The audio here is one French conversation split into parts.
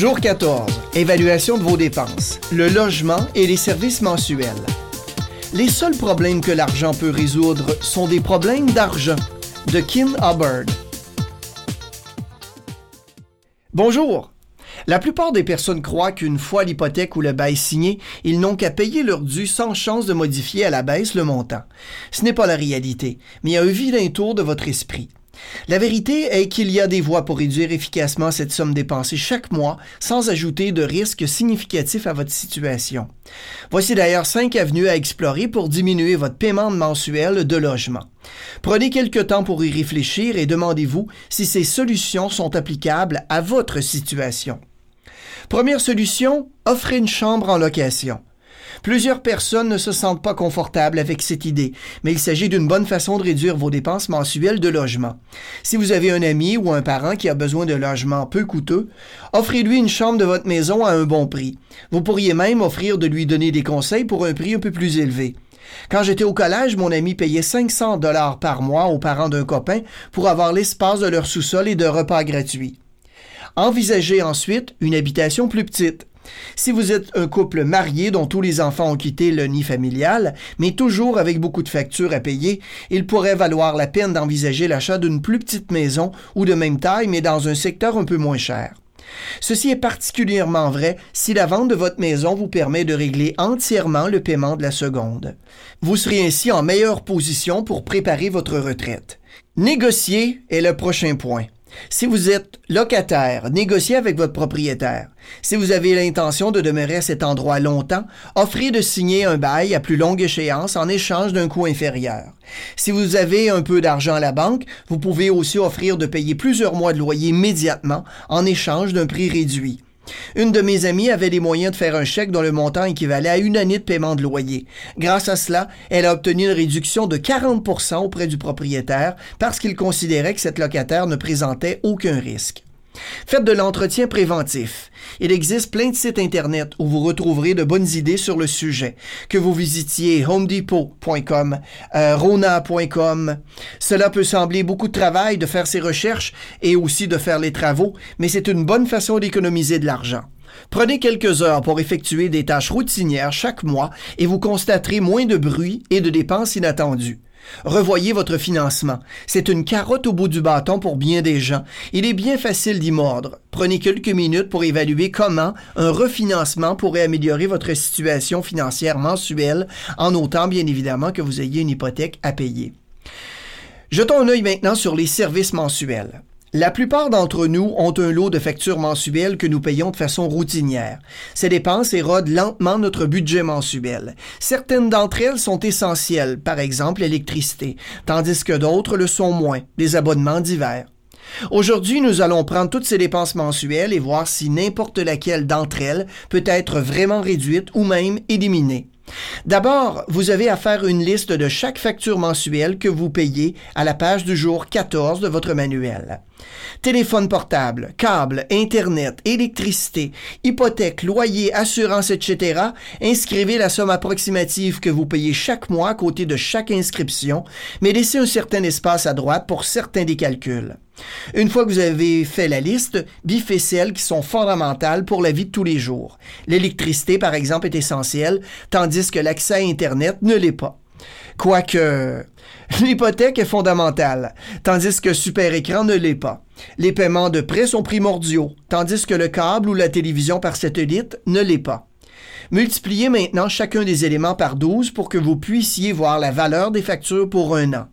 Jour 14. Évaluation de vos dépenses. Le logement et les services mensuels. Les seuls problèmes que l'argent peut résoudre sont des problèmes d'argent. De Kim Hubbard. Bonjour. La plupart des personnes croient qu'une fois l'hypothèque ou le bail signé, ils n'ont qu'à payer leur dû sans chance de modifier à la baisse le montant. Ce n'est pas la réalité, mais un vilain tour de votre esprit. La vérité est qu'il y a des voies pour réduire efficacement cette somme dépensée chaque mois sans ajouter de risques significatifs à votre situation. Voici d'ailleurs cinq avenues à explorer pour diminuer votre paiement mensuel de logement. Prenez quelques temps pour y réfléchir et demandez-vous si ces solutions sont applicables à votre situation. Première solution, offrez une chambre en location. Plusieurs personnes ne se sentent pas confortables avec cette idée, mais il s'agit d'une bonne façon de réduire vos dépenses mensuelles de logement. Si vous avez un ami ou un parent qui a besoin de logement peu coûteux, offrez-lui une chambre de votre maison à un bon prix. Vous pourriez même offrir de lui donner des conseils pour un prix un peu plus élevé. Quand j'étais au collège, mon ami payait 500 dollars par mois aux parents d'un copain pour avoir l'espace de leur sous-sol et de repas gratuits. Envisagez ensuite une habitation plus petite. Si vous êtes un couple marié dont tous les enfants ont quitté le nid familial, mais toujours avec beaucoup de factures à payer, il pourrait valoir la peine d'envisager l'achat d'une plus petite maison ou de même taille, mais dans un secteur un peu moins cher. Ceci est particulièrement vrai si la vente de votre maison vous permet de régler entièrement le paiement de la seconde. Vous serez ainsi en meilleure position pour préparer votre retraite. Négocier est le prochain point. Si vous êtes locataire, négociez avec votre propriétaire. Si vous avez l'intention de demeurer à cet endroit longtemps, offrez de signer un bail à plus longue échéance en échange d'un coût inférieur. Si vous avez un peu d'argent à la banque, vous pouvez aussi offrir de payer plusieurs mois de loyer immédiatement en échange d'un prix réduit. Une de mes amies avait les moyens de faire un chèque dont le montant équivalait à une année de paiement de loyer. Grâce à cela, elle a obtenu une réduction de 40% auprès du propriétaire parce qu'il considérait que cette locataire ne présentait aucun risque. Faites de l'entretien préventif. Il existe plein de sites Internet où vous retrouverez de bonnes idées sur le sujet. Que vous visitiez homedepot.com, euh, rona.com. Cela peut sembler beaucoup de travail de faire ces recherches et aussi de faire les travaux, mais c'est une bonne façon d'économiser de l'argent. Prenez quelques heures pour effectuer des tâches routinières chaque mois et vous constaterez moins de bruit et de dépenses inattendues. Revoyez votre financement. C'est une carotte au bout du bâton pour bien des gens. Il est bien facile d'y mordre. Prenez quelques minutes pour évaluer comment un refinancement pourrait améliorer votre situation financière mensuelle, en autant bien évidemment que vous ayez une hypothèque à payer. Jetons un œil maintenant sur les services mensuels. La plupart d'entre nous ont un lot de factures mensuelles que nous payons de façon routinière. Ces dépenses érodent lentement notre budget mensuel. Certaines d'entre elles sont essentielles, par exemple l'électricité, tandis que d'autres le sont moins, des abonnements divers. Aujourd'hui, nous allons prendre toutes ces dépenses mensuelles et voir si n'importe laquelle d'entre elles peut être vraiment réduite ou même éliminée. D'abord, vous avez à faire une liste de chaque facture mensuelle que vous payez à la page du jour 14 de votre manuel. Téléphone portable, câble, Internet, électricité, hypothèque, loyer, assurance, etc. Inscrivez la somme approximative que vous payez chaque mois à côté de chaque inscription, mais laissez un certain espace à droite pour certains des calculs. Une fois que vous avez fait la liste, biffez celles qui sont fondamentales pour la vie de tous les jours. L'électricité, par exemple, est essentielle, tandis que l'accès à Internet ne l'est pas. Quoique, l'hypothèque est fondamentale, tandis que super écran ne l'est pas. Les paiements de prêt sont primordiaux, tandis que le câble ou la télévision par satellite ne l'est pas. Multipliez maintenant chacun des éléments par 12 pour que vous puissiez voir la valeur des factures pour un an.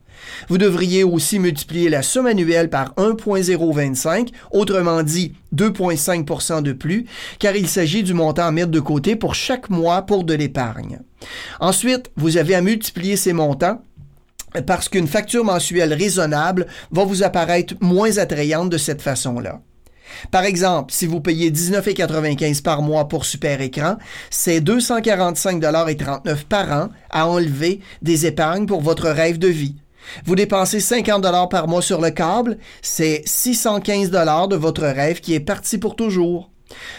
Vous devriez aussi multiplier la somme annuelle par 1.025, autrement dit 2.5% de plus, car il s'agit du montant à mettre de côté pour chaque mois pour de l'épargne. Ensuite, vous avez à multiplier ces montants parce qu'une facture mensuelle raisonnable va vous apparaître moins attrayante de cette façon-là. Par exemple, si vous payez 19,95 par mois pour super écran, c'est 245,39 par an à enlever des épargnes pour votre rêve de vie. Vous dépensez 50 dollars par mois sur le câble, c'est 615 dollars de votre rêve qui est parti pour toujours.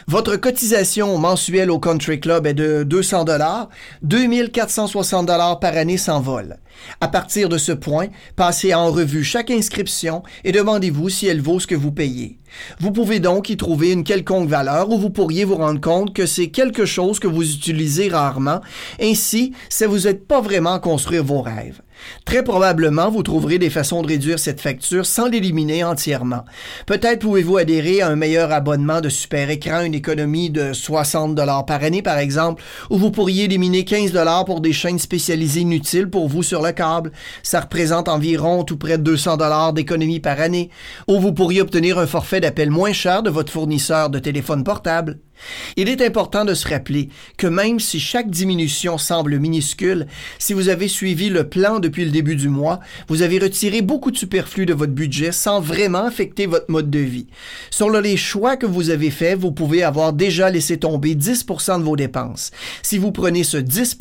Votre cotisation mensuelle au Country Club est de 200 dollars. 2460 dollars par année s'envolent. À partir de ce point, passez en revue chaque inscription et demandez-vous si elle vaut ce que vous payez. Vous pouvez donc y trouver une quelconque valeur ou vous pourriez vous rendre compte que c'est quelque chose que vous utilisez rarement. Ainsi, ça vous aide pas vraiment à construire vos rêves. Très probablement, vous trouverez des façons de réduire cette facture sans l'éliminer entièrement. Peut-être pouvez-vous adhérer à un meilleur abonnement de super écran, une économie de 60 dollars par année par exemple, ou vous pourriez éliminer 15 dollars pour des chaînes spécialisées inutiles pour vous sur le câble. Ça représente environ tout près de 200 dollars d'économie par année. Ou vous pourriez obtenir un forfait d'appel moins cher de votre fournisseur de téléphone portable. Il est important de se rappeler que même si chaque diminution semble minuscule, si vous avez suivi le plan depuis le début du mois, vous avez retiré beaucoup de superflu de votre budget sans vraiment affecter votre mode de vie. Selon les choix que vous avez faits, vous pouvez avoir déjà laissé tomber 10% de vos dépenses. Si vous prenez ce 10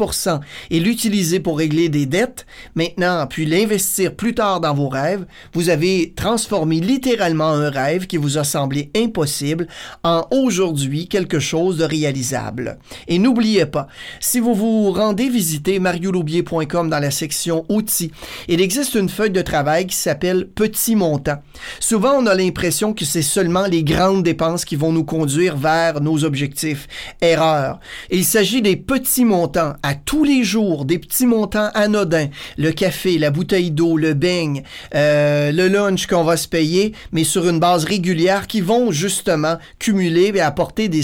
et l'utilisez pour régler des dettes, maintenant, puis l'investir plus tard dans vos rêves, vous avez transformé littéralement un rêve qui vous a semblé impossible en aujourd'hui quelque chose de réalisable. Et n'oubliez pas, si vous vous rendez visiter marioloubier.com dans la section outils, il existe une feuille de travail qui s'appelle petit montant. Souvent, on a l'impression que c'est seulement les grandes dépenses qui vont nous conduire vers nos objectifs. Erreur. Il s'agit des petits montants à tous les jours, des petits montants anodins. Le café, la bouteille d'eau, le beigne, euh, le lunch qu'on va se payer, mais sur une base régulière qui vont justement cumuler et apporter des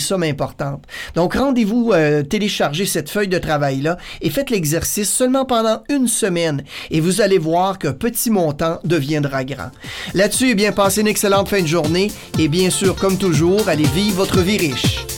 Donc, rendez-vous euh, télécharger cette feuille de travail-là et faites l'exercice seulement pendant une semaine et vous allez voir qu'un petit montant deviendra grand. Là-dessus, eh bien, passez une excellente fin de journée et bien sûr, comme toujours, allez vivre votre vie riche.